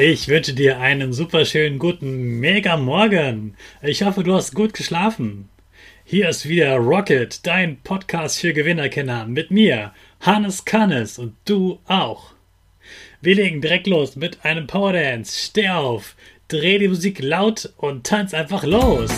Ich wünsche dir einen super schönen guten Mega Morgen. Ich hoffe, du hast gut geschlafen. Hier ist wieder Rocket, dein Podcast für Gewinnerkenner mit mir, Hannes Kannes und du auch. Wir legen direkt los mit einem Power Dance. Steh auf, dreh die Musik laut und tanz einfach los.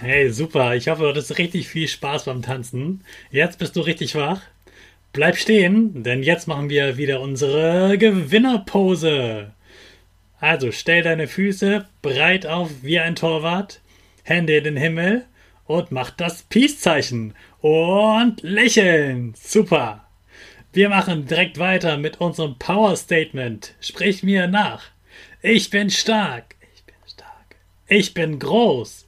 Hey, super. Ich hoffe, du hattest richtig viel Spaß beim Tanzen. Jetzt bist du richtig wach. Bleib stehen, denn jetzt machen wir wieder unsere Gewinnerpose. Also stell deine Füße breit auf wie ein Torwart, Hände in den Himmel und mach das Peace-Zeichen und lächeln. Super. Wir machen direkt weiter mit unserem Power Statement. Sprich mir nach. Ich bin stark. Ich bin stark. Ich bin groß.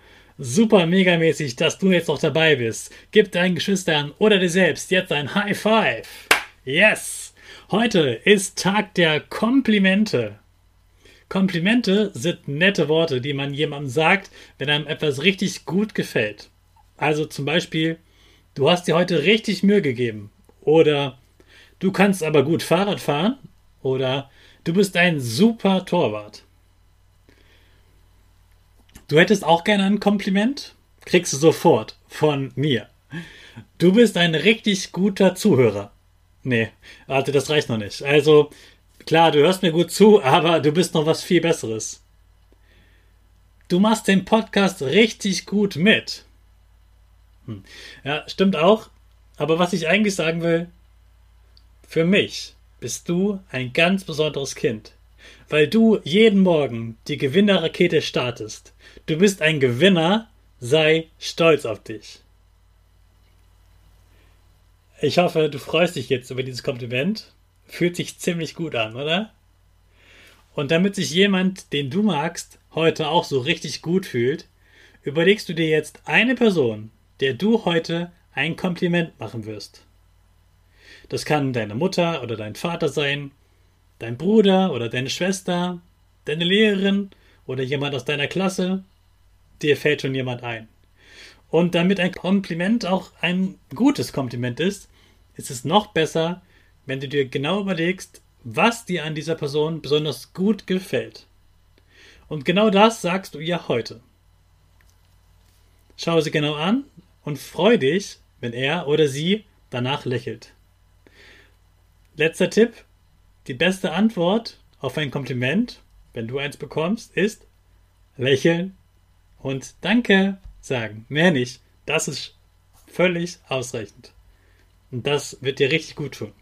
Super megamäßig, dass du jetzt noch dabei bist. Gib deinen Geschwistern oder dir selbst jetzt ein High Five. Yes! Heute ist Tag der Komplimente. Komplimente sind nette Worte, die man jemandem sagt, wenn einem etwas richtig gut gefällt. Also zum Beispiel, du hast dir heute richtig Mühe gegeben. Oder du kannst aber gut Fahrrad fahren. Oder du bist ein super Torwart. Du hättest auch gerne ein Kompliment? Kriegst du sofort von mir. Du bist ein richtig guter Zuhörer. Nee, warte, das reicht noch nicht. Also, klar, du hörst mir gut zu, aber du bist noch was viel Besseres. Du machst den Podcast richtig gut mit. Hm. Ja, stimmt auch. Aber was ich eigentlich sagen will, für mich bist du ein ganz besonderes Kind weil du jeden Morgen die Gewinnerrakete startest. Du bist ein Gewinner, sei stolz auf dich. Ich hoffe, du freust dich jetzt über dieses Kompliment. Fühlt sich ziemlich gut an, oder? Und damit sich jemand, den du magst, heute auch so richtig gut fühlt, überlegst du dir jetzt eine Person, der du heute ein Kompliment machen wirst. Das kann deine Mutter oder dein Vater sein, dein Bruder oder deine Schwester, deine Lehrerin oder jemand aus deiner Klasse, dir fällt schon jemand ein. Und damit ein Kompliment auch ein gutes Kompliment ist, ist es noch besser, wenn du dir genau überlegst, was dir an dieser Person besonders gut gefällt. Und genau das sagst du ihr heute. Schau sie genau an und freu dich, wenn er oder sie danach lächelt. Letzter Tipp, die beste Antwort auf ein Kompliment, wenn du eins bekommst, ist lächeln und Danke sagen. Mehr nicht. Das ist völlig ausreichend. Und das wird dir richtig gut tun.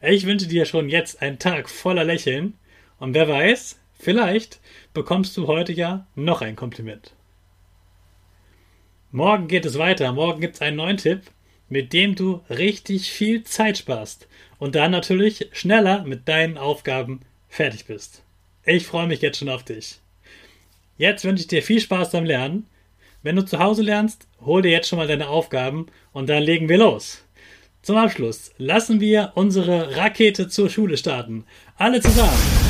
Ich wünsche dir schon jetzt einen Tag voller Lächeln und wer weiß, vielleicht bekommst du heute ja noch ein Kompliment. Morgen geht es weiter. Morgen gibt es einen neuen Tipp mit dem du richtig viel Zeit sparst und dann natürlich schneller mit deinen Aufgaben fertig bist. Ich freue mich jetzt schon auf dich. Jetzt wünsche ich dir viel Spaß beim Lernen. Wenn du zu Hause lernst, hol dir jetzt schon mal deine Aufgaben und dann legen wir los. Zum Abschluss lassen wir unsere Rakete zur Schule starten. Alle zusammen.